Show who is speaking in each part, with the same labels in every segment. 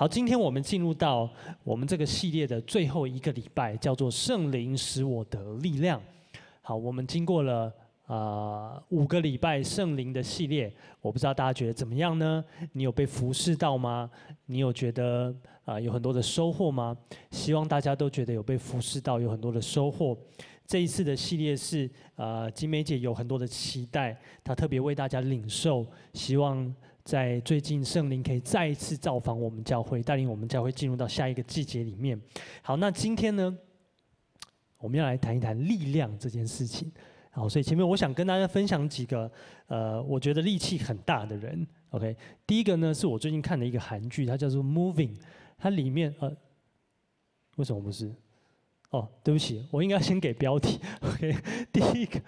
Speaker 1: 好，今天我们进入到我们这个系列的最后一个礼拜，叫做“圣灵使我的力量”。好，我们经过了啊、五个礼拜圣灵的系列，我不知道大家觉得怎么样呢？你有被服侍到吗？你有觉得啊、有很多的收获吗？希望大家都觉得有被服侍到，有很多的收获。这一次的系列是啊、呃，金梅姐有很多的期待，她特别为大家领受，希望。在最近，圣灵可以再一次造访我们教会，带领我们教会进入到下一个季节里面。好，那今天呢，我们要来谈一谈力量这件事情。好，所以前面我想跟大家分享几个，呃，我觉得力气很大的人。OK，第一个呢，是我最近看的一个韩剧，它叫做《Moving》，它里面呃，为什么不是？哦，对不起，我应该先给标题。OK，第一个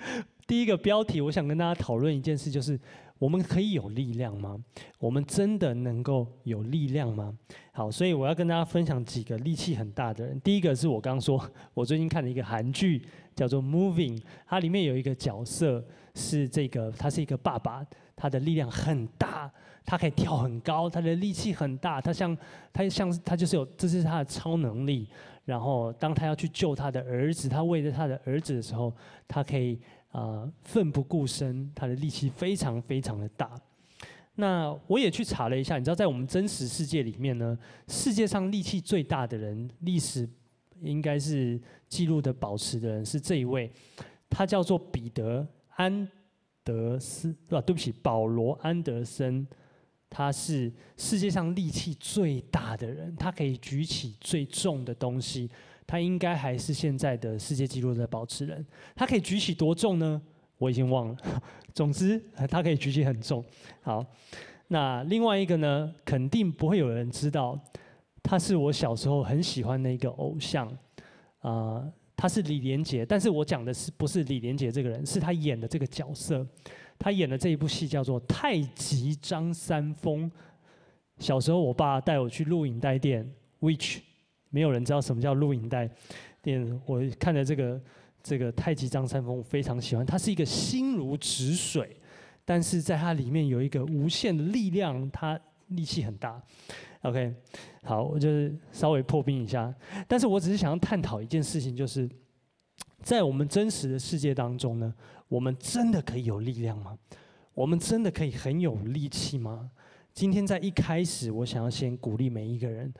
Speaker 1: 第一个标题，我想跟大家讨论一件事，就是。我们可以有力量吗？我们真的能够有力量吗？好，所以我要跟大家分享几个力气很大的人。第一个是我刚刚说，我最近看了一个韩剧，叫做《Moving》，它里面有一个角色是这个，他是一个爸爸，他的力量很大，他可以跳很高，他的力气很大，他像他像他就是有，这是他的超能力。然后当他要去救他的儿子，他为了他的儿子的时候，他可以。啊，奋不顾身，他的力气非常非常的大。那我也去查了一下，你知道，在我们真实世界里面呢，世界上力气最大的人，历史应该是记录的保持的人是这一位，他叫做彼得安德斯，啊，对不起，保罗安德森，他是世界上力气最大的人，他可以举起最重的东西。他应该还是现在的世界纪录的保持人。他可以举起多重呢？我已经忘了。总之，他可以举起很重。好，那另外一个呢？肯定不会有人知道，他是我小时候很喜欢的一个偶像。啊、呃，他是李连杰。但是我讲的是不是李连杰这个人？是他演的这个角色。他演的这一部戏叫做《太极张三丰》。小时候，我爸带我去录影带店，which。没有人知道什么叫录影带店。我看了这个这个太极张三丰，我非常喜欢。他是一个心如止水，但是在他里面有一个无限的力量，他力气很大。OK，好，我就是稍微破冰一下。但是我只是想要探讨一件事情，就是在我们真实的世界当中呢，我们真的可以有力量吗？我们真的可以很有力气吗？今天在一开始，我想要先鼓励每一个人。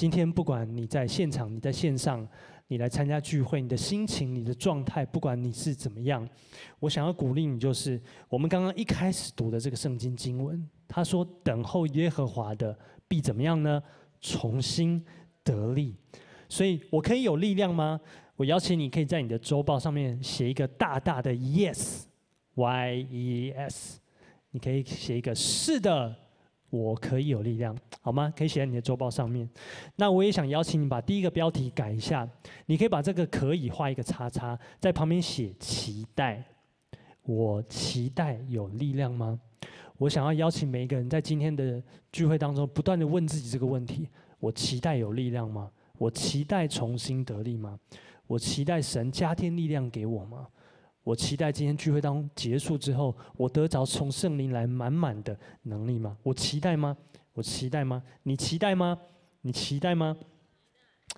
Speaker 1: 今天不管你在现场，你在线上，你来参加聚会，你的心情、你的状态，不管你是怎么样，我想要鼓励你，就是我们刚刚一开始读的这个圣经经文，他说：“等候耶和华的必怎么样呢？重新得力。”所以，我可以有力量吗？我邀请你可以在你的周报上面写一个大大的 “yes”，Y E S，你可以写一个“是的”。我可以有力量，好吗？可以写在你的周报上面。那我也想邀请你把第一个标题改一下，你可以把这个“可以”画一个叉叉，在旁边写“期待”。我期待有力量吗？我想要邀请每一个人在今天的聚会当中，不断地问自己这个问题：我期待有力量吗？我期待重新得力吗？我期待神加添力量给我吗？我期待今天聚会当结束之后，我得着从圣灵来满满的能力吗？我期待吗？我期待吗？你期待吗？你期待吗？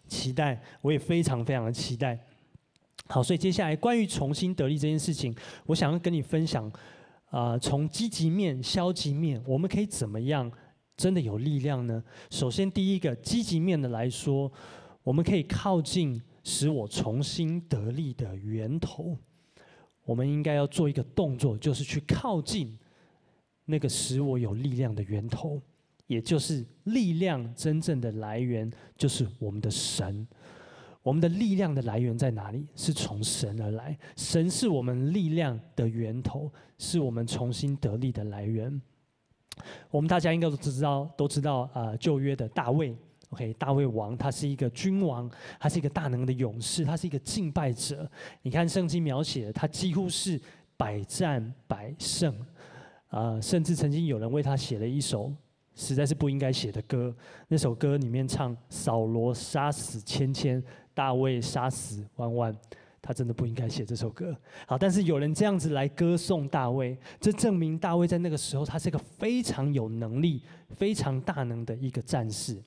Speaker 1: 期待，我也非常非常的期待。好，所以接下来关于重新得力这件事情，我想要跟你分享，啊、从积极面、消极面，我们可以怎么样真的有力量呢？首先，第一个积极面的来说，我们可以靠近使我重新得力的源头。我们应该要做一个动作，就是去靠近那个使我有力量的源头，也就是力量真正的来源，就是我们的神。我们的力量的来源在哪里？是从神而来，神是我们力量的源头，是我们重新得力的来源。我们大家应该都知道，都知道啊，旧约的大卫。OK，大卫王他是一个君王，他是一个大能的勇士，他是一个敬拜者。你看圣经描写的，他几乎是百战百胜，啊、甚至曾经有人为他写了一首实在是不应该写的歌。那首歌里面唱：扫罗杀死千千，大卫杀死万万。他真的不应该写这首歌。好，但是有人这样子来歌颂大卫，这证明大卫在那个时候他是一个非常有能力、非常大能的一个战士。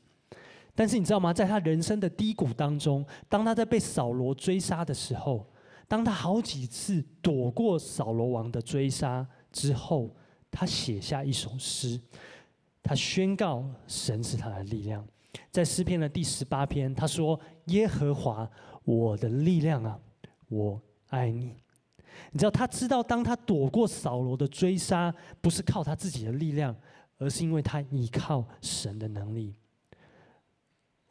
Speaker 1: 但是你知道吗？在他人生的低谷当中，当他在被扫罗追杀的时候，当他好几次躲过扫罗王的追杀之后，他写下一首诗，他宣告神是他的力量。在诗篇的第十八篇，他说：“耶和华，我的力量啊，我爱你。”你知道，他知道，当他躲过扫罗的追杀，不是靠他自己的力量，而是因为他依靠神的能力。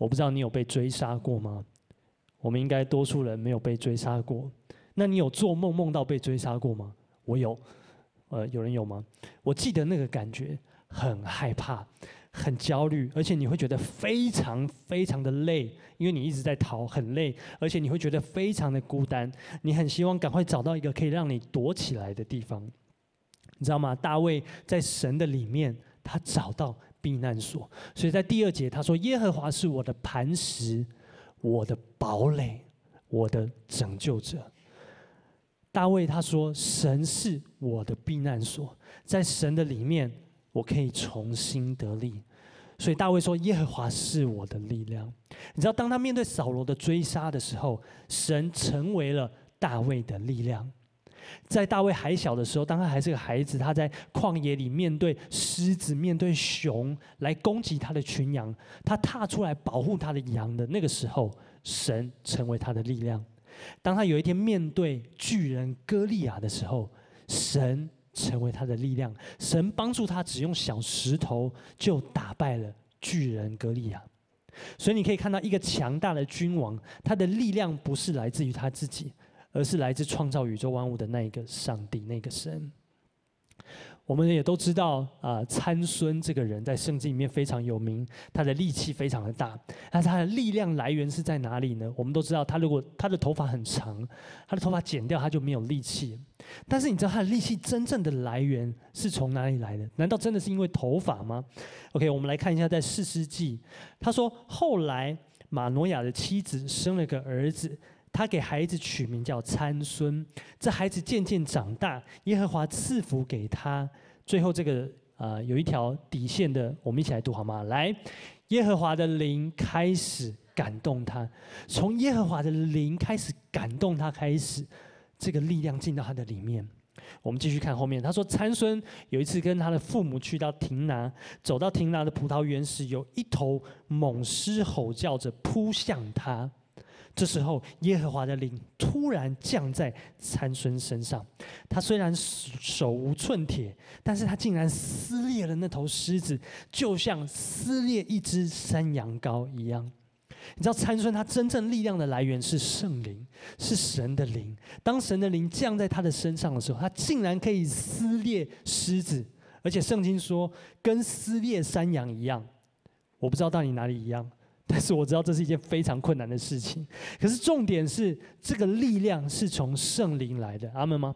Speaker 1: 我不知道你有被追杀过吗？我们应该多数人没有被追杀过。那你有做梦梦到被追杀过吗？我有。呃，有人有吗？我记得那个感觉，很害怕。很焦虑，而且你会觉得非常非常的累，因为你一直在逃，很累，而且你会觉得非常的孤单。你很希望赶快找到一个可以让你躲起来的地方，你知道吗？大卫在神的里面，他找到避难所，所以在第二节他说：“耶和华是我的磐石，我的堡垒，我的拯救者。”大卫他说：“神是我的避难所，在神的里面。”我可以重新得力，所以大卫说：“耶和华是我的力量。”你知道，当他面对扫罗的追杀的时候，神成为了大卫的力量。在大卫还小的时候，当他还是个孩子，他在旷野里面对狮子、面对熊来攻击他的群羊，他踏出来保护他的羊的那个时候，神成为他的力量。当他有一天面对巨人歌利亚的时候，神。成为他的力量，神帮助他，只用小石头就打败了巨人歌利亚。所以你可以看到，一个强大的君王，他的力量不是来自于他自己，而是来自创造宇宙万物的那一个上帝，那个神。我们也都知道啊，参孙这个人在圣经里面非常有名，他的力气非常的大。但是他的力量来源是在哪里呢？我们都知道，他如果他的头发很长，他的头发剪掉，他就没有力气。但是你知道他的力气真正的来源是从哪里来的？难道真的是因为头发吗？OK，我们来看一下在四世纪，他说后来马诺亚的妻子生了个儿子。他给孩子取名叫参孙，这孩子渐渐长大，耶和华赐福给他。最后这个、呃，有一条底线的，我们一起来读好吗？来，耶和华的灵开始感动他，从耶和华的灵开始感动他开始，这个力量进到他的里面。我们继续看后面，他说参孙有一次跟他的父母去到亭拿，走到亭拿的葡萄园时，有一头猛狮吼叫着扑向他。这时候，耶和华的灵突然降在参孙身上。他虽然手无寸铁，但是他竟然撕裂了那头狮子，就像撕裂一只山羊羔一样。你知道参孙他真正力量的来源是圣灵，是神的灵。当神的灵降在他的身上的时候，他竟然可以撕裂狮子，而且圣经说跟撕裂山羊一样。我不知道到底哪里一样。但是我知道这是一件非常困难的事情。可是重点是，这个力量是从圣灵来的，阿门吗？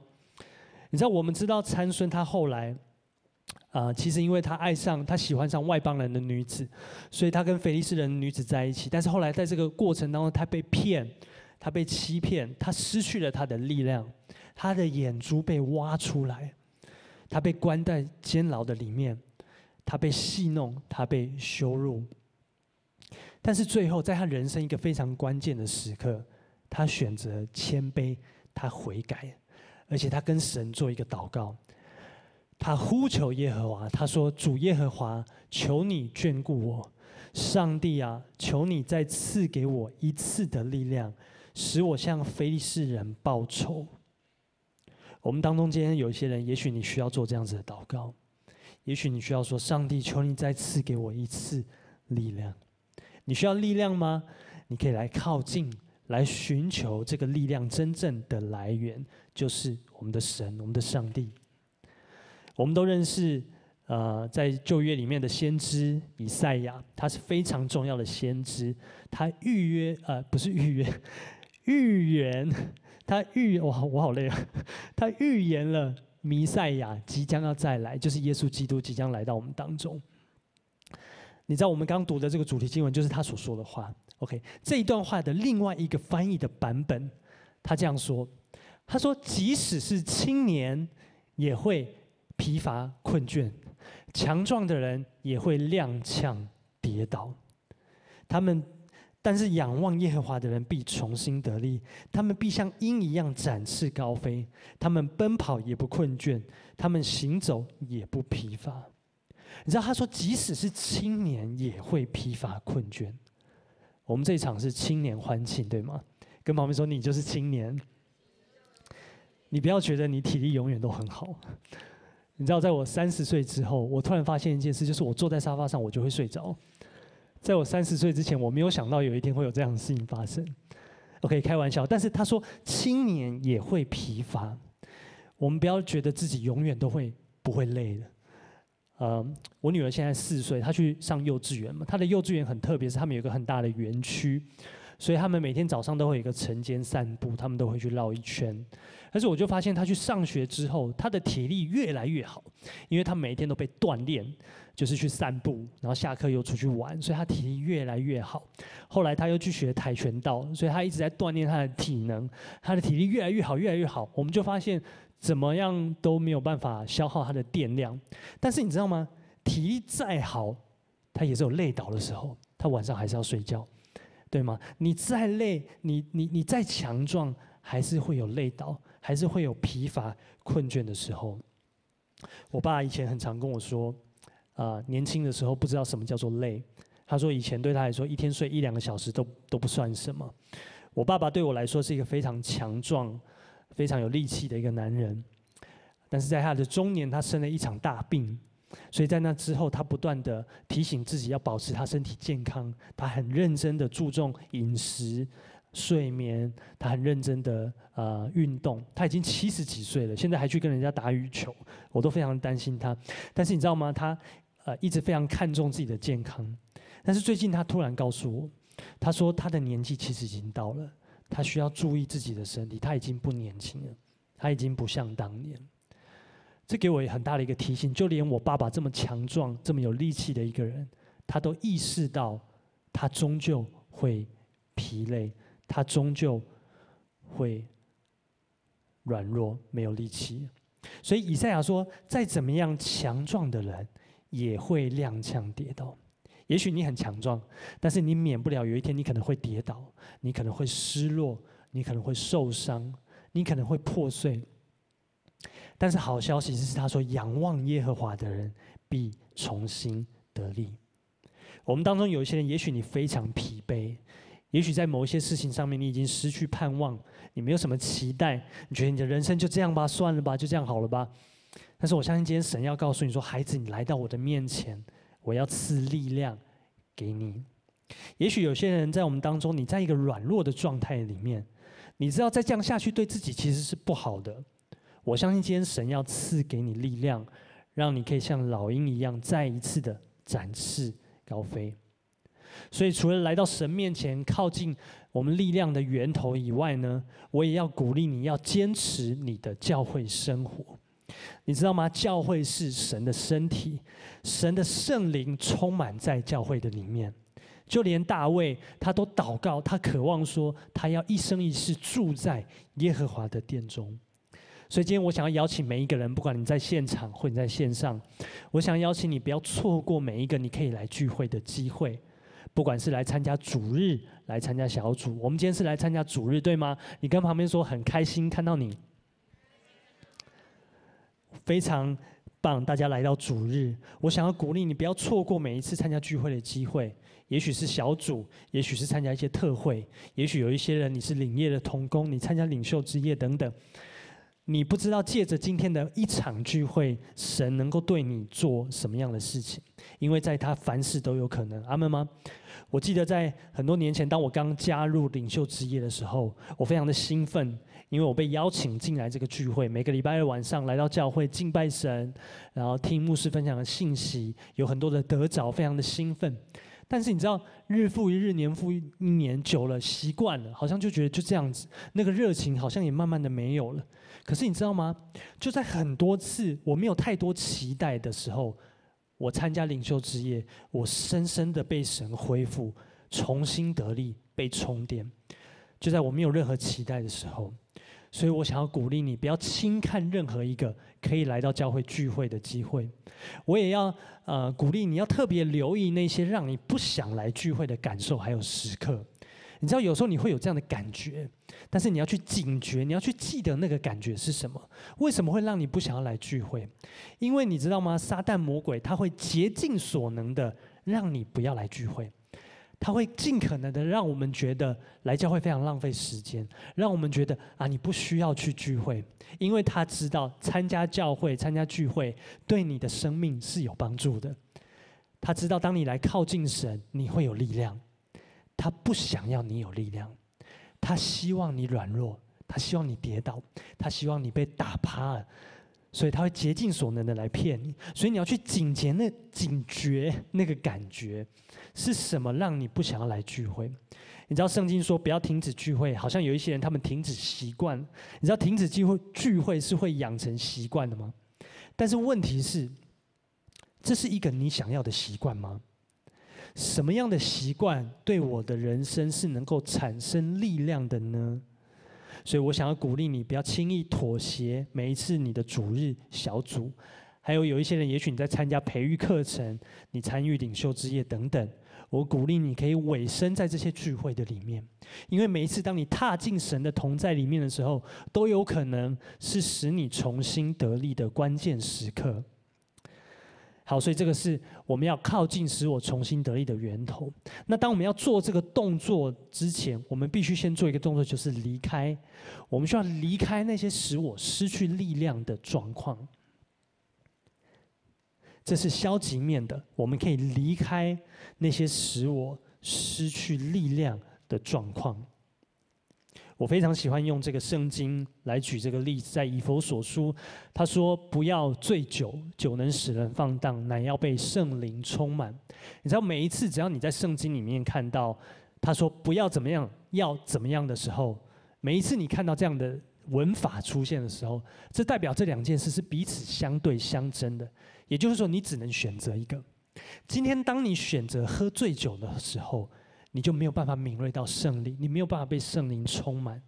Speaker 1: 你知道，我们知道参孙他后来，啊、其实因为他爱上他喜欢上外邦人的女子，所以他跟非利士人女子在一起。但是后来在这个过程当中，他被骗，他被欺骗，他失去了他的力量，他的眼珠被挖出来，他被关在监牢的里面，他被戏弄，他被羞辱。但是最后，在他人生一个非常关键的时刻，他选择谦卑，他悔改，而且他跟神做一个祷告。他呼求耶和华，他说：“主耶和华，求你眷顾我，上帝啊，求你再赐给我一次的力量，使我向非利士人报仇。”我们当中今天有一些人，也许你需要做这样子的祷告，也许你需要说：“上帝，求你再赐给我一次力量。”你需要力量吗？你可以来靠近，来寻求这个力量真正的来源，就是我们的神，我们的上帝。我们都认识，呃，在旧约里面的先知以赛亚，他是非常重要的先知。他预约，呃，不是预约，预言，他预，哇，我好累啊！他预言了弥赛亚即将要再来，就是耶稣基督即将来到我们当中。你知道我们刚读的这个主题经文，就是他所说的话。OK，这一段话的另外一个翻译的版本，他这样说：他说，即使是青年也会疲乏困倦，强壮的人也会踉跄跌倒。他们，但是仰望耶和华的人必重新得力，他们必像鹰一样展翅高飞，他们奔跑也不困倦，他们行走也不疲乏。你知道他说，即使是青年也会疲乏困倦。我们这一场是青年欢庆，对吗？跟旁边说，你就是青年。你不要觉得你体力永远都很好。你知道，在我三十岁之后，我突然发现一件事，就是我坐在沙发上，我就会睡着。在我三十岁之前，我没有想到有一天会有这样的事情发生。OK，开玩笑。但是他说，青年也会疲乏。我们不要觉得自己永远都会不会累的。呃，我女儿现在四岁，她去上幼稚园嘛。她的幼稚园很特别，是他们有一个很大的园区，所以他们每天早上都会有一个晨间散步，他们都会去绕一圈。但是我就发现，她去上学之后，她的体力越来越好，因为她每天都被锻炼，就是去散步，然后下课又出去玩，所以她体力越来越好。后来她又去学跆拳道，所以她一直在锻炼她的体能，她的体力越来越好，越来越好。我们就发现。怎么样都没有办法消耗他的电量，但是你知道吗？体力再好，他也是有累倒的时候，他晚上还是要睡觉，对吗？你再累，你你你再强壮，还是会有累倒，还是会有疲乏困倦的时候。我爸以前很常跟我说，啊、年轻的时候不知道什么叫做累。他说以前对他来说，一天睡一两个小时都都不算什么。我爸爸对我来说是一个非常强壮。非常有力气的一个男人，但是在他的中年，他生了一场大病，所以在那之后，他不断的提醒自己要保持他身体健康，他很认真的注重饮食、睡眠，他很认真的呃运动。他已经七十几岁了，现在还去跟人家打羽球，我都非常担心他。但是你知道吗？他呃一直非常看重自己的健康，但是最近他突然告诉我，他说他的年纪其实已经到了。他需要注意自己的身体，他已经不年轻了，他已经不像当年。这给我很大的一个提醒，就连我爸爸这么强壮、这么有力气的一个人，他都意识到他终究会疲累，他终究会软弱、没有力气。所以以赛亚说：“再怎么样强壮的人，也会踉跄跌倒。”也许你很强壮，但是你免不了有一天你可能会跌倒，你可能会失落，你可能会受伤，你可能会破碎。但是好消息是，他说仰望耶和华的人必重新得力。我们当中有一些人，也许你非常疲惫，也许在某一些事情上面你已经失去盼望，你没有什么期待，你觉得你的人生就这样吧，算了吧，就这样好了吧。但是我相信今天神要告诉你说，孩子，你来到我的面前。我要赐力量给你。也许有些人在我们当中，你在一个软弱的状态里面，你知道再这样下去对自己其实是不好的。我相信今天神要赐给你力量，让你可以像老鹰一样再一次的展翅高飞。所以除了来到神面前靠近我们力量的源头以外呢，我也要鼓励你要坚持你的教会生活。你知道吗？教会是神的身体，神的圣灵充满在教会的里面。就连大卫他都祷告，他渴望说，他要一生一世住在耶和华的殿中。所以今天我想要邀请每一个人，不管你在现场或你在线上，我想邀请你不要错过每一个你可以来聚会的机会。不管是来参加主日，来参加小组，我们今天是来参加主日，对吗？你跟旁边说很开心看到你。非常棒，大家来到主日，我想要鼓励你不要错过每一次参加聚会的机会。也许是小组，也许是参加一些特会，也许有一些人你是领业的同工，你参加领袖之夜等等。你不知道借着今天的一场聚会，神能够对你做什么样的事情，因为在他凡事都有可能。阿门吗？我记得在很多年前，当我刚加入领袖之夜的时候，我非常的兴奋。因为我被邀请进来这个聚会，每个礼拜二晚上来到教会敬拜神，然后听牧师分享的信息，有很多的得着，非常的兴奋。但是你知道，日复一日，年复一年，久了习惯了，好像就觉得就这样子，那个热情好像也慢慢的没有了。可是你知道吗？就在很多次我没有太多期待的时候，我参加领袖之夜，我深深的被神恢复，重新得力，被充电。就在我没有任何期待的时候。所以我想要鼓励你，不要轻看任何一个可以来到教会聚会的机会。我也要呃鼓励你要特别留意那些让你不想来聚会的感受还有时刻。你知道有时候你会有这样的感觉，但是你要去警觉，你要去记得那个感觉是什么？为什么会让你不想要来聚会？因为你知道吗？撒旦魔鬼他会竭尽所能的让你不要来聚会。他会尽可能的让我们觉得来教会非常浪费时间，让我们觉得啊，你不需要去聚会，因为他知道参加教会、参加聚会对你的生命是有帮助的。他知道当你来靠近神，你会有力量。他不想要你有力量，他希望你软弱，他希望你跌倒，他希望你被打趴了。所以他会竭尽所能的来骗你，所以你要去警觉那警觉那个感觉是什么，让你不想要来聚会？你知道圣经说不要停止聚会，好像有一些人他们停止习惯。你知道停止聚会聚会是会养成习惯的吗？但是问题是，这是一个你想要的习惯吗？什么样的习惯对我的人生是能够产生力量的呢？所以我想要鼓励你，不要轻易妥协。每一次你的主日小组，还有有一些人，也许你在参加培育课程，你参与领袖之夜等等，我鼓励你可以委身在这些聚会的里面，因为每一次当你踏进神的同在里面的时候，都有可能是使你重新得力的关键时刻。好，所以这个是我们要靠近使我重新得力的源头。那当我们要做这个动作之前，我们必须先做一个动作，就是离开。我们需要离开那些使我失去力量的状况。这是消极面的，我们可以离开那些使我失去力量的状况。我非常喜欢用这个圣经来举这个例子，在以佛所书，他说：“不要醉酒，酒能使人放荡，乃要被圣灵充满。”你知道，每一次只要你在圣经里面看到他说“不要怎么样，要怎么样”的时候，每一次你看到这样的文法出现的时候，这代表这两件事是彼此相对相争的。也就是说，你只能选择一个。今天，当你选择喝醉酒的时候，你就没有办法敏锐到圣灵，你没有办法被圣灵充满。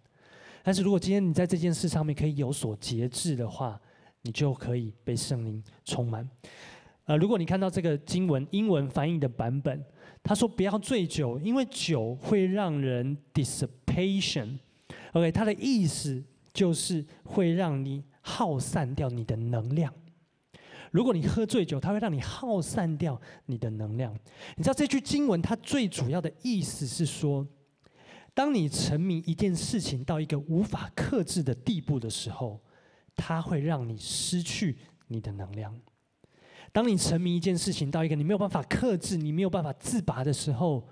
Speaker 1: 但是如果今天你在这件事上面可以有所节制的话，你就可以被圣灵充满。呃，如果你看到这个经文英文翻译的版本，他说不要醉酒，因为酒会让人 dissipation。OK，他的意思就是会让你耗散掉你的能量。如果你喝醉酒，它会让你耗散掉你的能量。你知道这句经文它最主要的意思是说，当你沉迷一件事情到一个无法克制的地步的时候，它会让你失去你的能量。当你沉迷一件事情到一个你没有办法克制、你没有办法自拔的时候，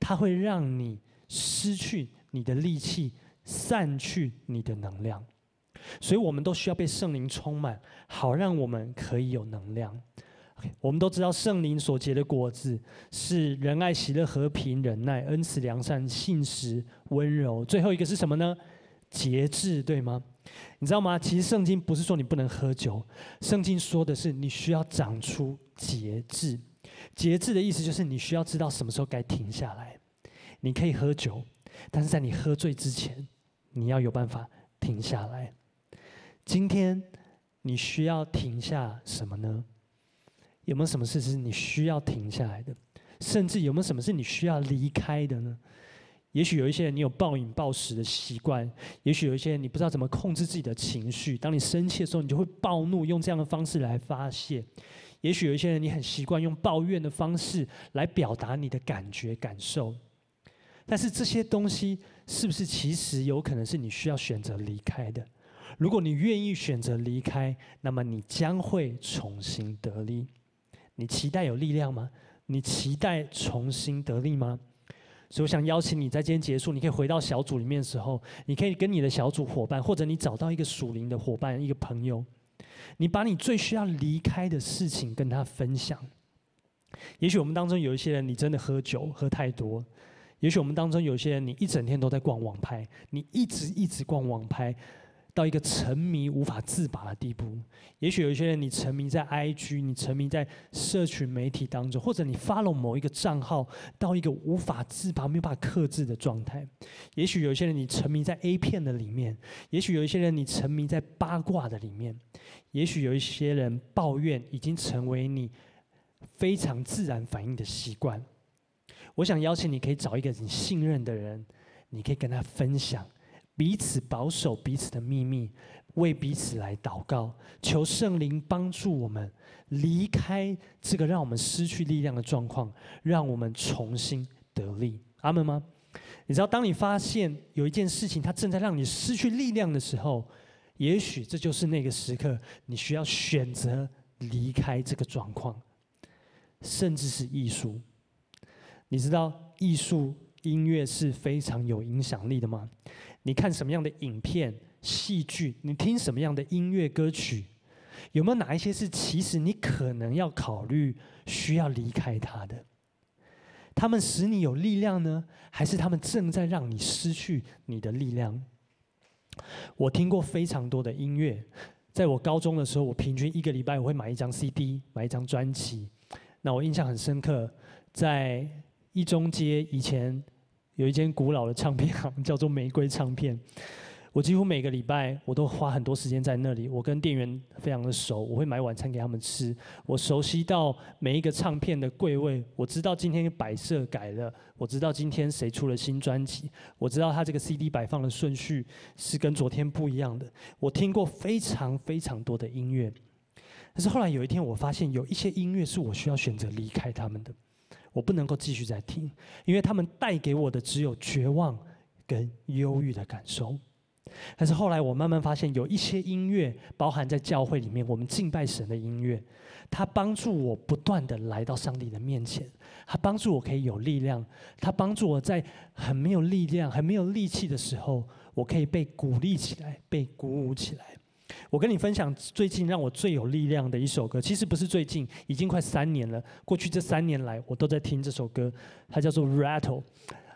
Speaker 1: 它会让你失去你的力气，散去你的能量。所以，我们都需要被圣灵充满，好让我们可以有能量。我们都知道，圣灵所结的果子是仁爱、喜乐、和平、忍耐、恩慈、良善、信实、温柔。最后一个是什么呢？节制，对吗？你知道吗？其实圣经不是说你不能喝酒，圣经说的是你需要长出节制。节制的意思就是你需要知道什么时候该停下来。你可以喝酒，但是在你喝醉之前，你要有办法停下来。今天你需要停下什么呢？有没有什么事是你需要停下来的？甚至有没有什么是你需要离开的呢？也许有一些人你有暴饮暴食的习惯，也许有一些人你不知道怎么控制自己的情绪。当你生气的时候，你就会暴怒，用这样的方式来发泄。也许有一些人你很习惯用抱怨的方式来表达你的感觉感受。但是这些东西是不是其实有可能是你需要选择离开的？如果你愿意选择离开，那么你将会重新得力。你期待有力量吗？你期待重新得力吗？所以我想邀请你在今天结束，你可以回到小组里面的时候，你可以跟你的小组伙伴，或者你找到一个属灵的伙伴、一个朋友，你把你最需要离开的事情跟他分享。也许我们当中有一些人，你真的喝酒喝太多；也许我们当中有些人，你一整天都在逛网拍，你一直一直逛网拍。到一个沉迷无法自拔的地步。也许有一些人，你沉迷在 IG，你沉迷在社群媒体当中，或者你 follow 某一个账号到一个无法自拔、没有办法克制的状态。也许有一些人，你沉迷在 A 片的里面；也许有一些人，你沉迷在八卦的里面；也许有一些人，抱怨已经成为你非常自然反应的习惯。我想邀请你，可以找一个你信任的人，你可以跟他分享。彼此保守彼此的秘密，为彼此来祷告，求圣灵帮助我们离开这个让我们失去力量的状况，让我们重新得力。阿门吗？你知道，当你发现有一件事情它正在让你失去力量的时候，也许这就是那个时刻，你需要选择离开这个状况，甚至是艺术。你知道，艺术音乐是非常有影响力的吗？你看什么样的影片、戏剧？你听什么样的音乐歌曲？有没有哪一些是其实你可能要考虑需要离开它的？他们使你有力量呢，还是他们正在让你失去你的力量？我听过非常多的音乐，在我高中的时候，我平均一个礼拜我会买一张 CD，买一张专辑。那我印象很深刻，在一中街以前。有一间古老的唱片行，叫做玫瑰唱片。我几乎每个礼拜我都花很多时间在那里。我跟店员非常的熟，我会买晚餐给他们吃。我熟悉到每一个唱片的柜位，我知道今天摆设改了，我知道今天谁出了新专辑，我知道他这个 CD 摆放的顺序是跟昨天不一样的。我听过非常非常多的音乐，但是后来有一天，我发现有一些音乐是我需要选择离开他们的。我不能够继续再听，因为他们带给我的只有绝望跟忧郁的感受。但是后来我慢慢发现，有一些音乐包含在教会里面，我们敬拜神的音乐，它帮助我不断的来到上帝的面前，它帮助我可以有力量，它帮助我在很没有力量、很没有力气的时候，我可以被鼓励起来，被鼓舞起来。我跟你分享最近让我最有力量的一首歌，其实不是最近，已经快三年了。过去这三年来，我都在听这首歌，它叫做《Rattle》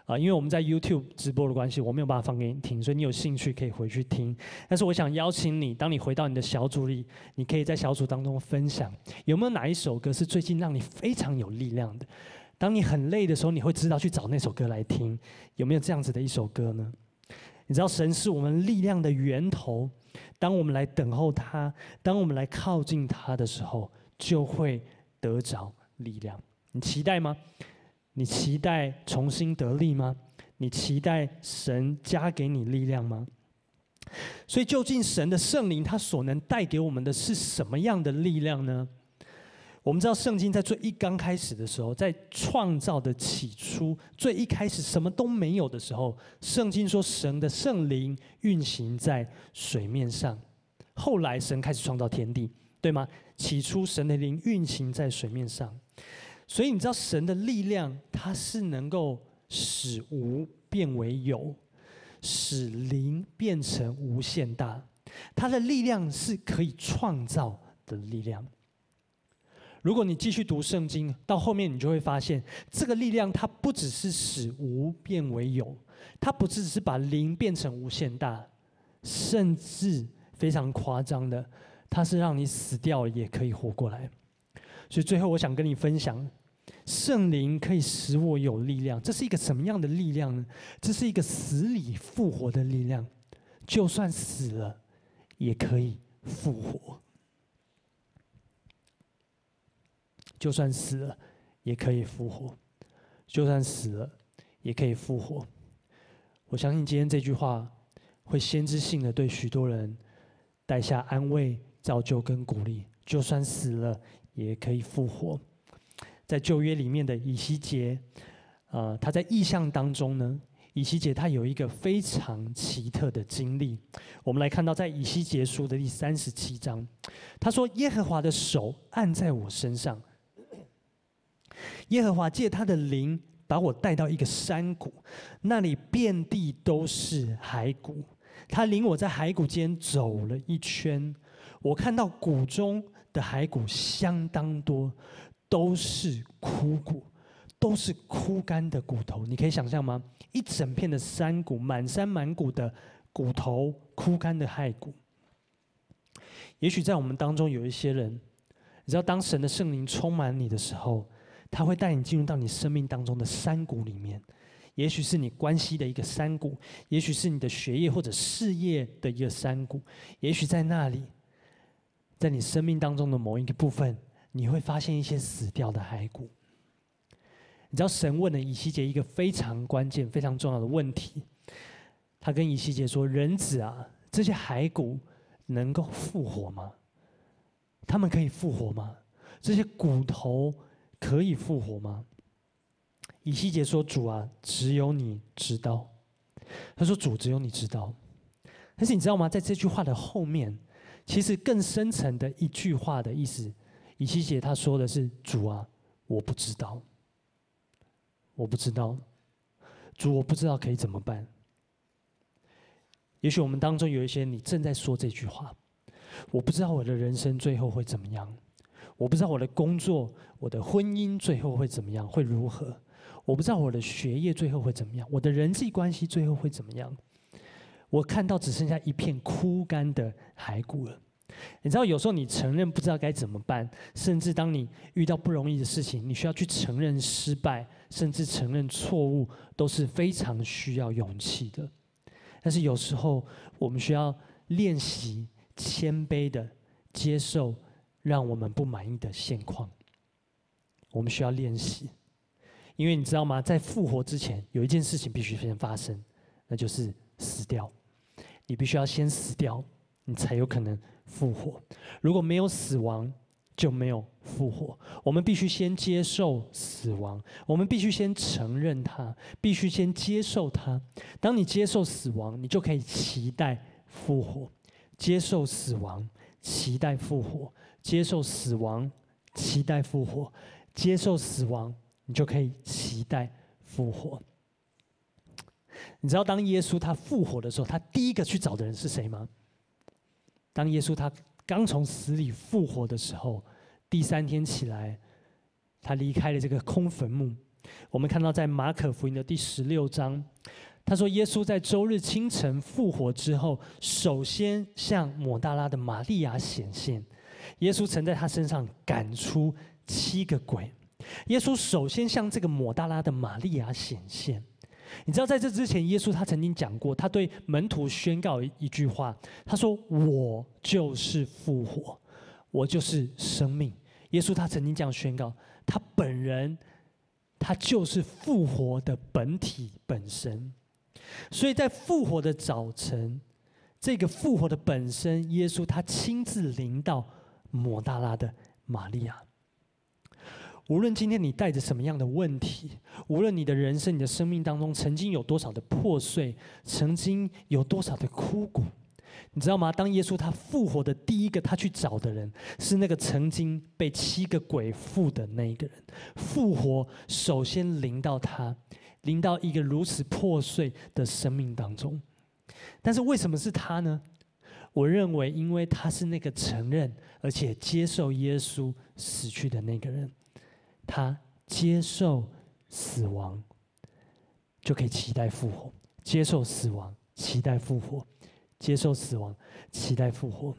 Speaker 1: 啊。因为我们在 YouTube 直播的关系，我没有办法放给你听，所以你有兴趣可以回去听。但是我想邀请你，当你回到你的小组里，你可以在小组当中分享，有没有哪一首歌是最近让你非常有力量的？当你很累的时候，你会知道去找那首歌来听，有没有这样子的一首歌呢？你知道神是我们力量的源头。当我们来等候他，当我们来靠近他的时候，就会得着力量。你期待吗？你期待重新得力吗？你期待神加给你力量吗？所以，究竟神的圣灵他所能带给我们的是什么样的力量呢？我们知道，圣经在最一刚开始的时候，在创造的起初，最一开始什么都没有的时候，圣经说神的圣灵运行在水面上。后来神开始创造天地，对吗？起初神的灵运行在水面上，所以你知道神的力量，它是能够使无变为有，使零变成无限大。它的力量是可以创造的力量。如果你继续读圣经，到后面你就会发现，这个力量它不只是使无变为有，它不只是把零变成无限大，甚至非常夸张的，它是让你死掉也可以活过来。所以最后我想跟你分享，圣灵可以使我有力量，这是一个什么样的力量呢？这是一个死里复活的力量，就算死了也可以复活。就算死了，也可以复活；就算死了，也可以复活。我相信今天这句话会先知性的对许多人带下安慰、造就跟鼓励。就算死了，也可以复活。在旧约里面的以西结，啊，他在意象当中呢，以西结他有一个非常奇特的经历。我们来看到在以西结书的第三十七章，他说：“耶和华的手按在我身上。”耶和华借他的灵把我带到一个山谷，那里遍地都是骸骨。他领我在骸骨间走了一圈，我看到谷中的骸骨相当多，都是枯骨，都是枯干的骨头。你可以想象吗？一整片的山谷，满山满谷的骨头枯干的骸骨。也许在我们当中有一些人，你知道，当神的圣灵充满你的时候，他会带你进入到你生命当中的山谷里面。也许是你关系的一个山谷，也许是你的学业或者事业的一个山谷，也许在那里，在你生命当中的某一个部分，你会发现一些死掉的骸骨。你知道，神问了以西结一个非常关键、非常重要的问题。他跟以西结说：“人子啊，这些骸骨能够复活吗？他们可以复活吗？这些骨头可以复活吗？”以西结说：“主啊，只有你知道。”他说：“主，只有你知道。”但是你知道吗？在这句话的后面，其实更深层的一句话的意思，以西结他说的是：“主啊，我不知道，我不知道，主，我不知道可以怎么办。”也许我们当中有一些你正在说这句话：“我不知道我的人生最后会怎么样，我不知道我的工作、我的婚姻最后会怎么样，会如何。”我不知道我的学业最后会怎么样，我的人际关系最后会怎么样。我看到只剩下一片枯干的骸骨了。你知道，有时候你承认不知道该怎么办，甚至当你遇到不容易的事情，你需要去承认失败，甚至承认错误，都是非常需要勇气的。但是有时候，我们需要练习谦卑的接受让我们不满意的现况。我们需要练习。因为你知道吗？在复活之前，有一件事情必须先发生，那就是死掉。你必须要先死掉，你才有可能复活。如果没有死亡，就没有复活。我们必须先接受死亡，我们必须先承认它，必须先接受它。当你接受死亡，你就可以期待复活。接受死亡，期待复活；接受死亡，期待复活；接受死亡。你就可以期待复活。你知道，当耶稣他复活的时候，他第一个去找的人是谁吗？当耶稣他刚从死里复活的时候，第三天起来，他离开了这个空坟墓。我们看到在马可福音的第十六章，他说，耶稣在周日清晨复活之后，首先向抹大拉的玛利亚显现。耶稣曾在他身上赶出七个鬼。耶稣首先向这个抹大拉的玛利亚显现。你知道，在这之前，耶稣他曾经讲过，他对门徒宣告一句话，他说：“我就是复活，我就是生命。”耶稣他曾经这样宣告，他本人，他就是复活的本体本身。所以在复活的早晨，这个复活的本身，耶稣他亲自临到抹大拉的玛利亚。无论今天你带着什么样的问题，无论你的人生、你的生命当中曾经有多少的破碎，曾经有多少的枯骨，你知道吗？当耶稣他复活的第一个，他去找的人是那个曾经被七个鬼附的那一个人。复活首先临到他，临到一个如此破碎的生命当中。但是为什么是他呢？我认为，因为他是那个承认而且接受耶稣死去的那个人。他接受死亡，就可以期待复活；接受死亡，期待复活；接受死亡，期待复活。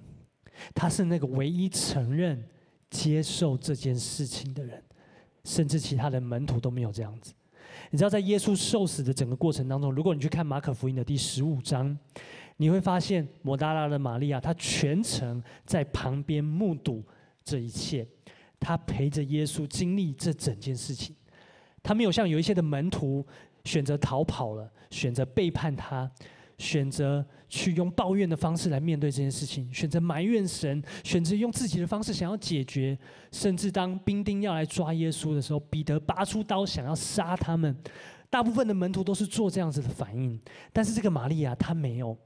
Speaker 1: 他是那个唯一承认、接受这件事情的人，甚至其他的门徒都没有这样子。你知道，在耶稣受死的整个过程当中，如果你去看马可福音的第十五章，你会发现抹大拉的玛利亚，她全程在旁边目睹这一切。他陪着耶稣经历这整件事情，他没有像有一些的门徒选择逃跑了，选择背叛他，选择去用抱怨的方式来面对这件事情，选择埋怨神，选择用自己的方式想要解决，甚至当兵丁要来抓耶稣的时候，彼得拔出刀想要杀他们。大部分的门徒都是做这样子的反应，但是这个玛利亚她没有。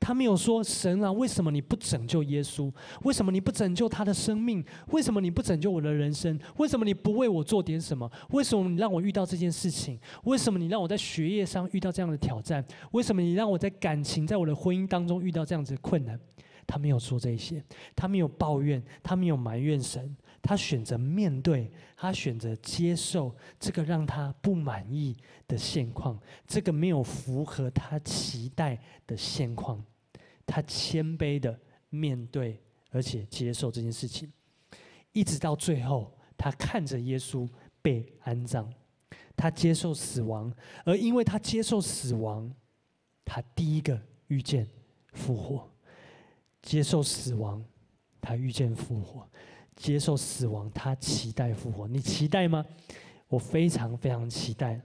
Speaker 1: 他没有说：“神啊，为什么你不拯救耶稣？为什么你不拯救他的生命？为什么你不拯救我的人生？为什么你不为我做点什么？为什么你让我遇到这件事情？为什么你让我在学业上遇到这样的挑战？为什么你让我在感情，在我的婚姻当中遇到这样子的困难？”他没有说这些，他没有抱怨，他没有埋怨神，他选择面对，他选择接受这个让他不满意的现况，这个没有符合他期待的现况，他谦卑的面对，而且接受这件事情，一直到最后，他看着耶稣被安葬，他接受死亡，而因为他接受死亡，他第一个遇见复活，接受死亡，他遇见复活。接受死亡，他期待复活。你期待吗？我非常非常期待。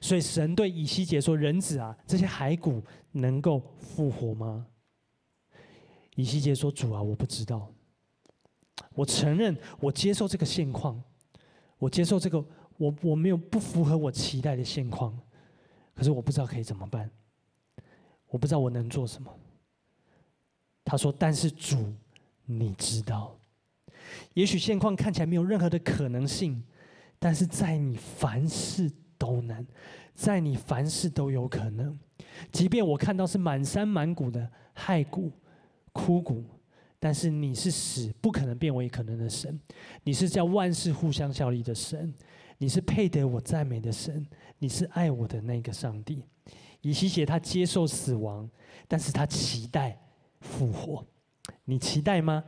Speaker 1: 所以神对以西结说：“人子啊，这些骸骨能够复活吗？”以西结说：“主啊，我不知道。我承认，我接受这个现况，我接受这个我我没有不符合我期待的现况，可是我不知道可以怎么办，我不知道我能做什么。”他说：“但是主，你知道。”也许现况看起来没有任何的可能性，但是在你凡事都能，在你凡事都有可能。即便我看到是满山满谷的骸骨、枯骨，但是你是死不可能变为可能的神，你是叫万事互相效力的神，你是配得我赞美的神，你是爱我的那个上帝。以西结他接受死亡，但是他期待复活。你期待吗？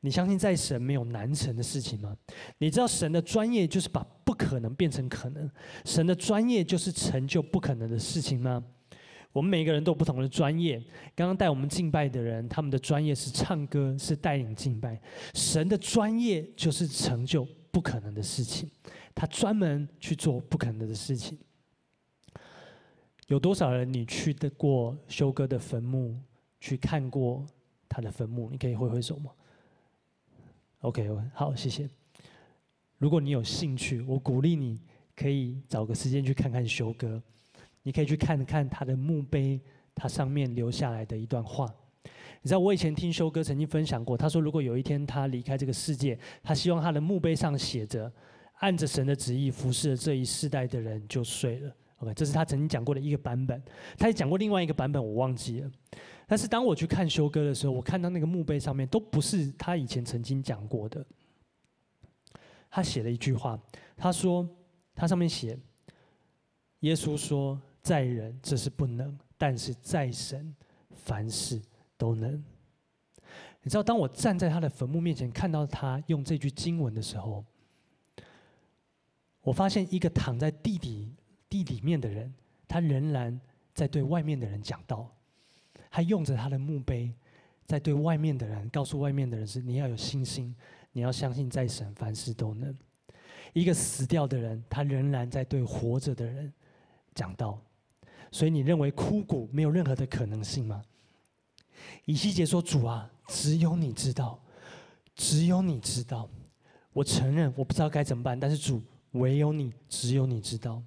Speaker 1: 你相信在神没有难成的事情吗？你知道神的专业就是把不可能变成可能，神的专业就是成就不可能的事情吗？我们每个人都有不同的专业。刚刚带我们敬拜的人，他们的专业是唱歌，是带领敬拜。神的专业就是成就不可能的事情，他专门去做不可能的事情。有多少人你去得过修哥的坟墓，去看过他的坟墓？你可以挥挥手吗？OK，好，谢谢。如果你有兴趣，我鼓励你可以找个时间去看看修哥。你可以去看看他的墓碑，他上面留下来的一段话。你知道，我以前听修哥曾经分享过，他说，如果有一天他离开这个世界，他希望他的墓碑上写着“按着神的旨意服侍了这一世代的人就睡了”。OK，这是他曾经讲过的一个版本。他也讲过另外一个版本，我忘记了。但是当我去看修哥的时候，我看到那个墓碑上面都不是他以前曾经讲过的。他写了一句话，他说：“他上面写，耶稣说，在人这是不能，但是在神凡事都能。”你知道，当我站在他的坟墓面前，看到他用这句经文的时候，我发现一个躺在地底地里面的人，他仍然在对外面的人讲道。他用着他的墓碑，在对外面的人告诉外面的人：是你要有信心，你要相信，在神凡事都能。一个死掉的人，他仍然在对活着的人讲道。所以，你认为枯骨没有任何的可能性吗？以西结说：“主啊，只有你知道，只有你知道。我承认我不知道该怎么办，但是主，唯有你，只有你知道。”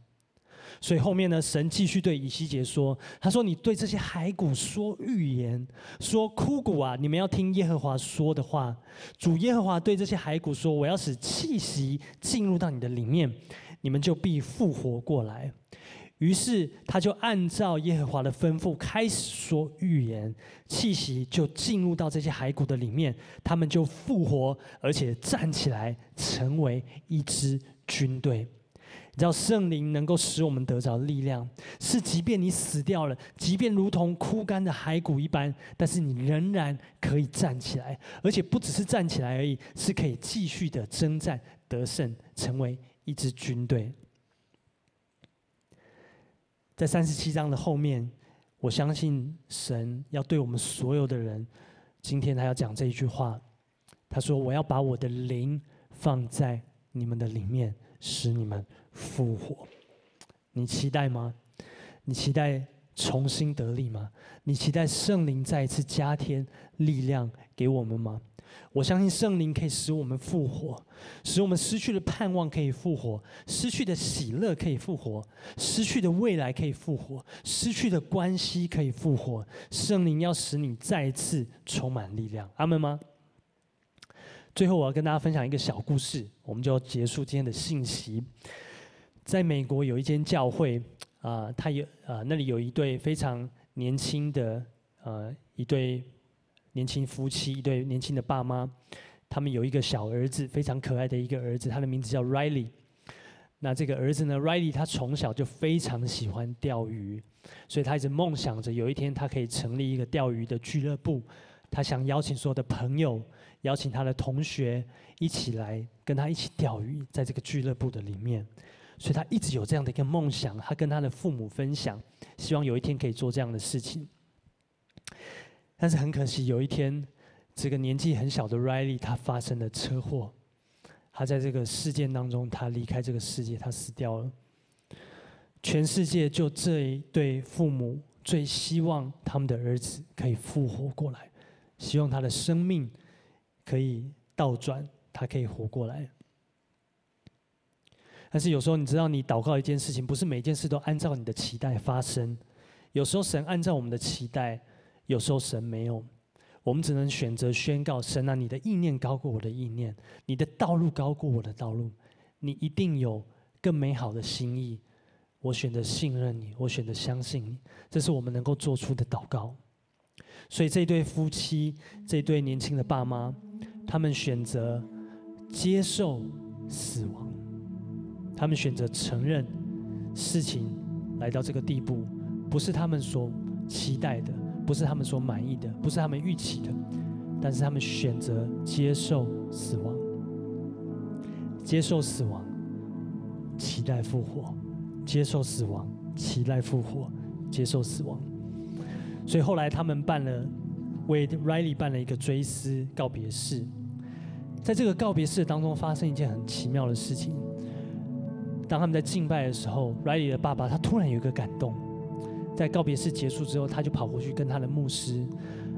Speaker 1: 所以后面呢，神继续对以西结说：“他说，你对这些骸骨说预言，说枯骨啊，你们要听耶和华说的话。主耶和华对这些骸骨说：我要使气息进入到你的里面，你们就必复活过来。于是他就按照耶和华的吩咐开始说预言，气息就进入到这些骸骨的里面，他们就复活，而且站起来，成为一支军队。”你知道圣灵能够使我们得着力量，是即便你死掉了，即便如同枯干的骸骨一般，但是你仍然可以站起来，而且不只是站起来而已，是可以继续的征战得胜，成为一支军队。在三十七章的后面，我相信神要对我们所有的人，今天他要讲这一句话，他说：“我要把我的灵放在你们的里面，使你们。”复活，你期待吗？你期待重新得力吗？你期待圣灵再一次加添力量给我们吗？我相信圣灵可以使我们复活，使我们失去的盼望可以复活，失去的喜乐可以复活，失去的未来可以复活，失去的关系可以复活。圣灵要使你再一次充满力量，阿门吗？最后，我要跟大家分享一个小故事，我们就要结束今天的信息。在美国有一间教会，啊，他有啊，那里有一对非常年轻的呃一对年轻夫妻，一对年轻的爸妈，他们有一个小儿子，非常可爱的一个儿子，他的名字叫 Riley。那这个儿子呢，Riley 他从小就非常喜欢钓鱼，所以他一直梦想着有一天他可以成立一个钓鱼的俱乐部。他想邀请所有的朋友，邀请他的同学一起来跟他一起钓鱼，在这个俱乐部的里面。所以他一直有这样的一个梦想，他跟他的父母分享，希望有一天可以做这样的事情。但是很可惜，有一天，这个年纪很小的 Riley 他发生了车祸，他在这个事件当中，他离开这个世界，他死掉了。全世界就这一对父母最希望他们的儿子可以复活过来。希望他的生命可以倒转，他可以活过来。但是有时候，你知道，你祷告一件事情，不是每件事都按照你的期待发生。有时候神按照我们的期待，有时候神没有。我们只能选择宣告：神啊，你的意念高过我的意念，你的道路高过我的道路，你一定有更美好的心意。我选择信任你，我选择相信你。这是我们能够做出的祷告。所以这对夫妻，这对年轻的爸妈，他们选择接受死亡，他们选择承认事情来到这个地步，不是他们所期待的，不是他们所满意的，不是他们预期的，但是他们选择接受死亡，接受死亡，期待复活，接受死亡，期待复活，接受死亡。所以后来他们办了为 Riley 办了一个追思告别式，在这个告别式当中发生一件很奇妙的事情。当他们在敬拜的时候，Riley 的爸爸他突然有一个感动，在告别式结束之后，他就跑过去跟他的牧师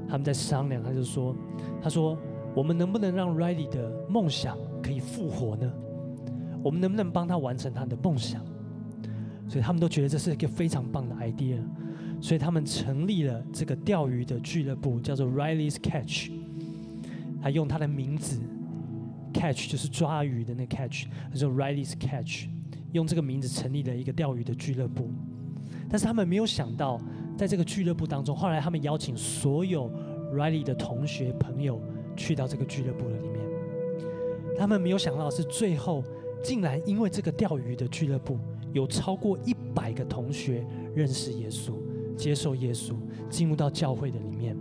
Speaker 1: 他们在商量，他就说：“他说我们能不能让 Riley 的梦想可以复活呢？我们能不能帮他完成他的梦想？”所以他们都觉得这是一个非常棒的 idea。所以他们成立了这个钓鱼的俱乐部，叫做 Riley's Catch。他用他的名字，Catch 就是抓鱼的那 Catch，他说 Riley's Catch，用这个名字成立了一个钓鱼的俱乐部。但是他们没有想到，在这个俱乐部当中，后来他们邀请所有 Riley 的同学朋友去到这个俱乐部的里面。他们没有想到是，最后竟然因为这个钓鱼的俱乐部，有超过一百个同学认识耶稣。接受耶稣，进入到教会的里面，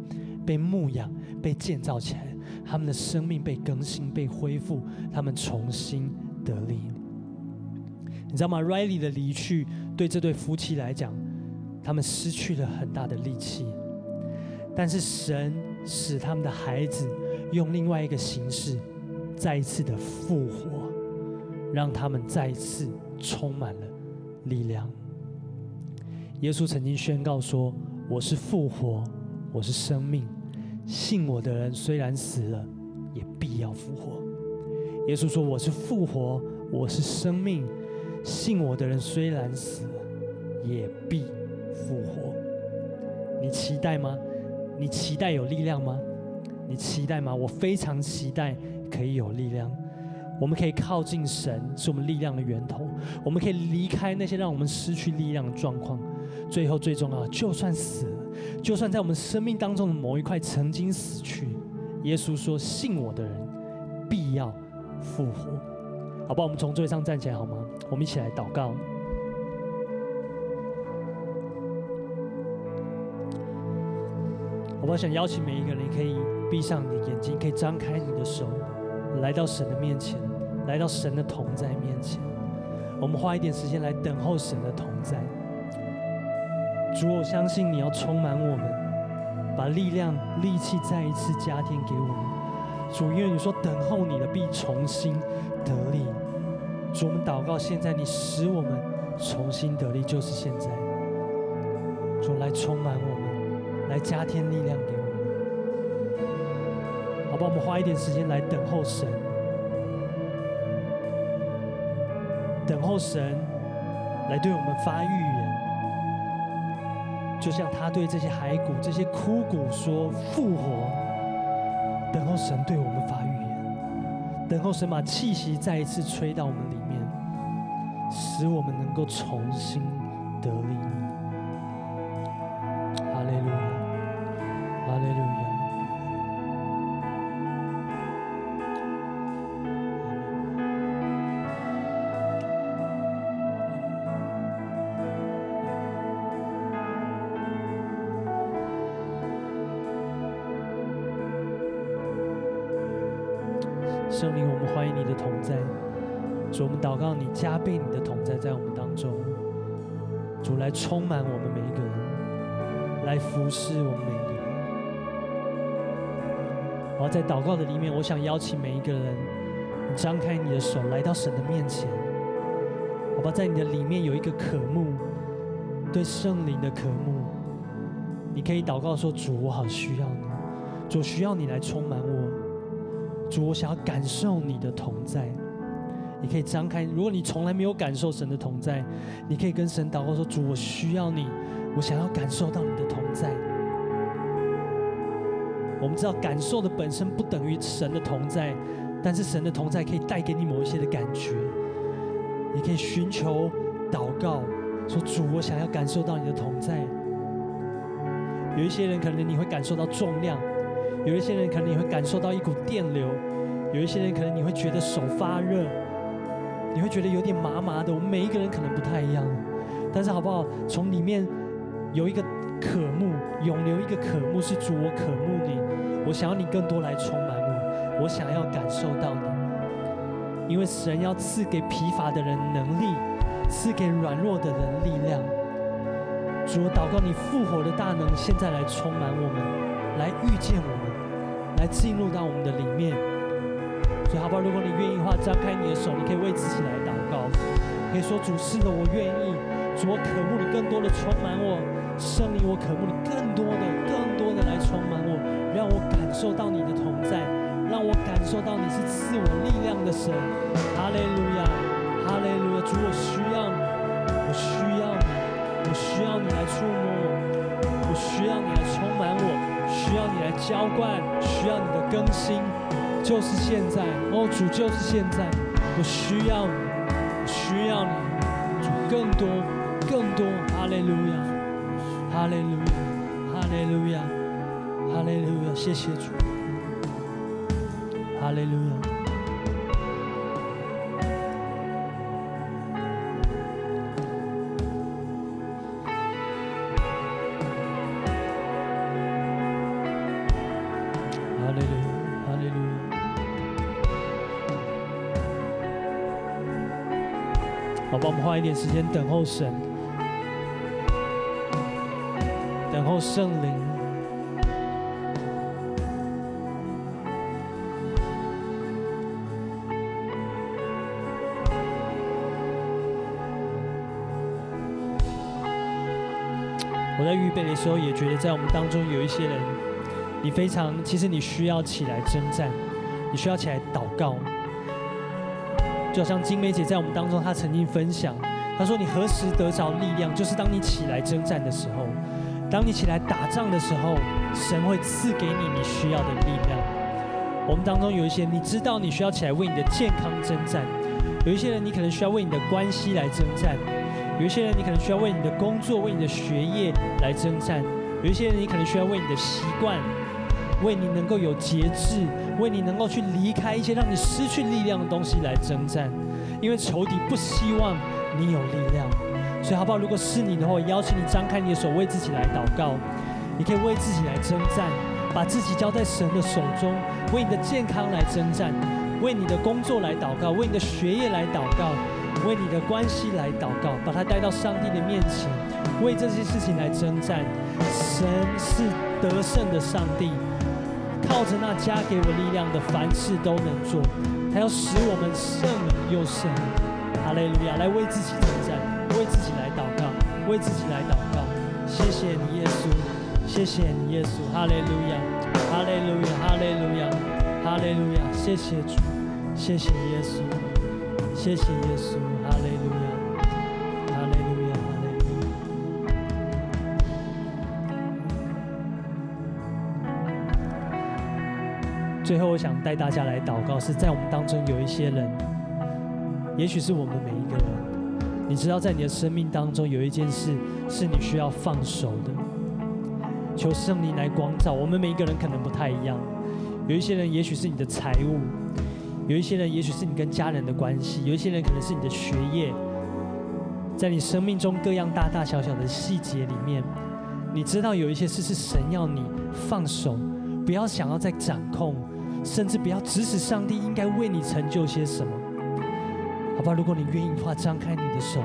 Speaker 1: 被牧养、被建造起来，他们的生命被更新、被恢复，他们重新得力。你知道吗？Riley 的离去对这对夫妻来讲，他们失去了很大的力气，但是神使他们的孩子用另外一个形式，再一次的复活，让他们再一次充满了力量。耶稣曾经宣告说：“我是复活，我是生命，信我的人虽然死了，也必要复活。”耶稣说：“我是复活，我是生命，信我的人虽然死了，也必复活。”你期待吗？你期待有力量吗？你期待吗？我非常期待可以有力量。我们可以靠近神，是我们力量的源头。我们可以离开那些让我们失去力量的状况。最后最重要，就算死了，就算在我们生命当中的某一块曾经死去，耶稣说：“信我的人必要复活。”好吧，我们从座位上站起来好吗？我们一起来祷告。好吧，想邀请每一个人，可以闭上你的眼睛，可以张开你的手，来到神的面前，来到神的同在面前。我们花一点时间来等候神的同在。主，我相信你要充满我们，把力量、力气再一次加添给我们。主，因为你说等候你的必重新得力。主，我们祷告，现在你使我们重新得力，就是现在。主，来充满我们，来加添力量给我们。好吧，我们花一点时间来等候神，等候神来对我们发预言。就像他对这些骸骨、这些枯骨说：“复活！”等候神对我们发预言，等候神把气息再一次吹到我们里面，使我们能够重新得力。邀请每一个人，你张开你的手来到神的面前，好吧，在你的里面有一个渴慕，对圣灵的渴慕，你可以祷告说：主，我好需要你，主需要你来充满我，主，我想要感受你的同在。你可以张开。如果你从来没有感受神的同在，你可以跟神祷告说：“主，我需要你，我想要感受到你的同在。”我们知道感受的本身不等于神的同在，但是神的同在可以带给你某一些的感觉。你可以寻求祷告，说：“主，我想要感受到你的同在。”有一些人可能你会感受到重量，有一些人可能你会感受到一股电流，有一些人可能你会觉得手发热。你会觉得有点麻麻的，我们每一个人可能不太一样，但是好不好？从里面有一个渴慕，涌流一个渴慕，是主，我渴慕你，我想要你更多来充满我，我想要感受到你，因为神要赐给疲乏的人能力，赐给软弱的人力量。主，我祷告你复活的大能，现在来充满我们，来遇见我们，来进入到我们的里面。所以好不好？如果你愿意的话，张开你的手，你可以为自己来祷告，可以说：“主是的，我愿意。主，我渴慕你更多的充满我，圣灵，我渴慕你更多的、更多的来充满我，让我感受到你的同在，让我感受到你是赐我力量的神。哈利路亚，哈利路亚！主，我需要你，我需要你，我需要你来触摸我，我需要你来充满我，需要你来浇灌，需要你的更新。”就是现在，哦，主就是现在，我需要你，我需要你，主更多，更多，哈利路亚，哈利路亚，哈利路亚，哈利路亚，谢谢主，哈利路亚。帮我们花一点时间等候神，圣灵。我在预备的时候也觉得，在我们当中有一些人，你非常，其实你需要起来征战，你需要起来祷告。就好像金梅姐在我们当中，她曾经分享，她说：“你何时得着力量？就是当你起来征战的时候，当你起来打仗的时候，神会赐给你你需要的力量。”我们当中有一些，你知道你需要起来为你的健康征战；有一些人，你可能需要为你的关系来征战；有一些人，你可能需要为你的工作、为你的学业来征战；有一些人，你可能需要为你的习惯。为你能够有节制，为你能够去离开一些让你失去力量的东西来征战，因为仇敌不希望你有力量，所以好不好？如果是你的话，我邀请你张开你的手，为自己来祷告。你可以为自己来征战，把自己交在神的手中，为你的健康来征战，为你的工作来祷告，为你的学业来祷告，为你的关系来祷告，把它带到上帝的面前，为这些事情来征战。神是得胜的上帝。靠着那加给我力量的，凡事都能做。他要使我们胜而又胜。哈利路亚！来为自己，为自己来祷告，为自己来祷告。谢谢你，耶稣！谢谢你，耶稣！哈利路亚！哈利路亚！哈利路亚！哈利路亚！谢谢主，谢谢耶稣，谢谢耶稣！哈利路亚！最后，我想带大家来祷告，是在我们当中有一些人，也许是我们每一个人，你知道，在你的生命当中有一件事是你需要放手的，求圣灵来光照。我们每一个人可能不太一样，有一些人也许是你的财务，有一些人也许是你跟家人的关系，有一些人可能是你的学业，在你生命中各样大大小小的细节里面，你知道有一些事是神要你放手，不要想要再掌控。甚至不要指使上帝应该为你成就些什么，好吧？如果你愿意的话，张开你的手，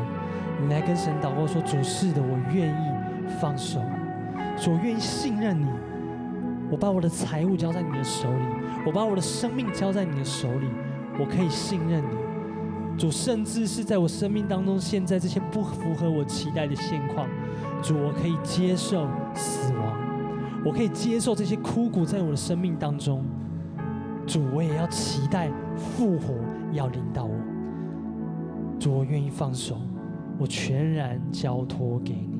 Speaker 1: 你来跟神祷告说：“主是的，我愿意放手，主，我愿意信任你。我把我的财物交在你的手里，我把我的生命交在你的手里，我可以信任你。主，甚至是在我生命当中，现在这些不符合我期待的现况，主，我可以接受死亡，我可以接受这些枯骨在我的生命当中。”主，我也要期待复活要临到我。主，我愿意放手，我全然交托给你。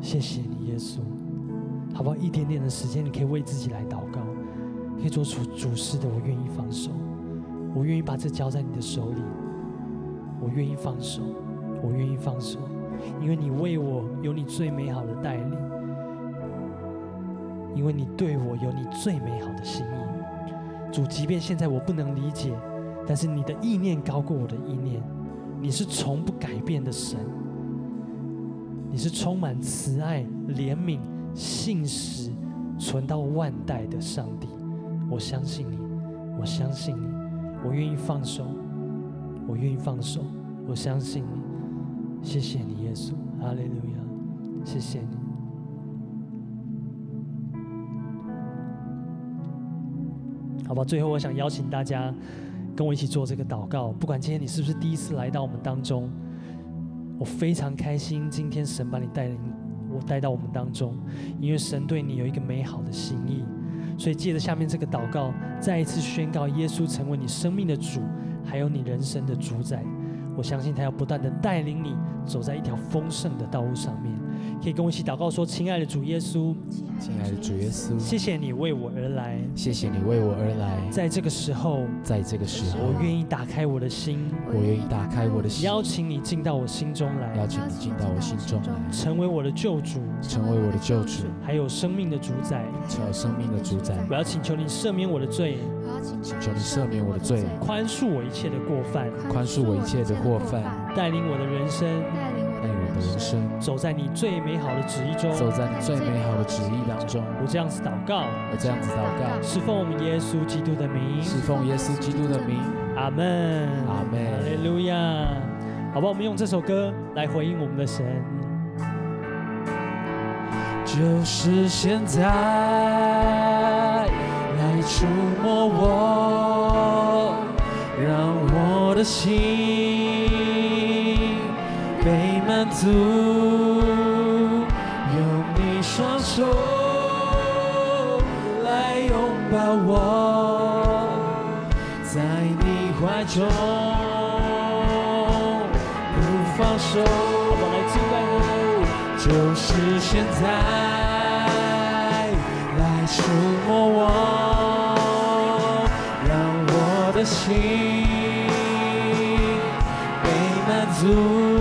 Speaker 1: 谢谢你，耶稣，好不好？一点点的时间，你可以为自己来祷告，可以做出主事的。我愿意放手，我愿意把这交在你的手里。我愿意放手，我愿意放手，因为你为我有你最美好的带领，因为你对我有你最美好的心意。主，即便现在我不能理解，但是你的意念高过我的意念，你是从不改变的神，你是充满慈爱、怜悯、信实、存到万代的上帝。我相信你，我相信你，我愿意放手，我愿意放手，我相信你。谢谢你，耶稣，哈利路亚，谢谢你。好吧，最后我想邀请大家跟我一起做这个祷告。不管今天你是不是第一次来到我们当中，我非常开心，今天神把你带领我带到我们当中，因为神对你有一个美好的心意。所以借着下面这个祷告，再一次宣告耶稣成为你生命的主，还有你人生的主宰。我相信他要不断的带领你走在一条丰盛的道路上面。可以跟我一起祷告说：“亲爱的主耶稣，
Speaker 2: 亲爱的主耶稣，
Speaker 1: 谢谢你为我而来，
Speaker 2: 谢谢你为我而来。
Speaker 1: 在这个时候，
Speaker 2: 在这个时候，
Speaker 1: 我愿意打开我的心，
Speaker 2: 我愿意打开我的心，
Speaker 1: 邀请你进到我心中来，
Speaker 2: 邀请你进到我心中来，
Speaker 1: 成为我的救主，
Speaker 2: 成为我的救主，
Speaker 1: 还有生命的主宰，
Speaker 2: 还有生命的主宰。
Speaker 1: 我要请求你赦免我的罪，
Speaker 2: 请求你赦免我的罪，
Speaker 1: 宽恕我一切的过犯，
Speaker 2: 宽恕我一切的过犯，
Speaker 1: 带领我的人生。”
Speaker 2: 人生
Speaker 1: 走在你最美好的旨意中，
Speaker 2: 走在你最美好的旨意当中。
Speaker 1: 我这样子祷告，
Speaker 2: 我这样子祷告，
Speaker 1: 是奉我们耶稣基督的名，
Speaker 2: 是奉耶稣基督的名。
Speaker 1: 阿门，
Speaker 2: 阿门，
Speaker 1: 哈利路亚。好吧，我们用这首歌来回应我们的神。
Speaker 2: 就是现在，来触摸我，让我的心。足，用你双手来拥抱我，在你怀中不放手。
Speaker 1: 我来敬拜你，
Speaker 2: 就是现在，来触摸我，让我的心被满足。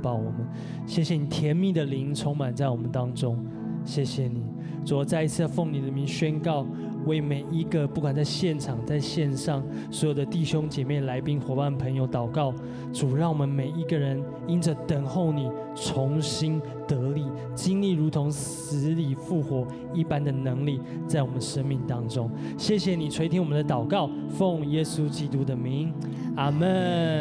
Speaker 2: 抱我们，谢谢你
Speaker 1: 甜蜜的灵充满在我们当中，谢谢你，主，我再一次奉你的名宣告。为每一个不管在现场、在线上所有的弟兄姐妹、来宾、伙伴、朋友祷告，主，让我们每一个人因着等候你，重新得力，经历如同死里复活一般的能力，在我们生命当中。谢谢你垂听我们的祷告，奉耶稣基督的名，阿门。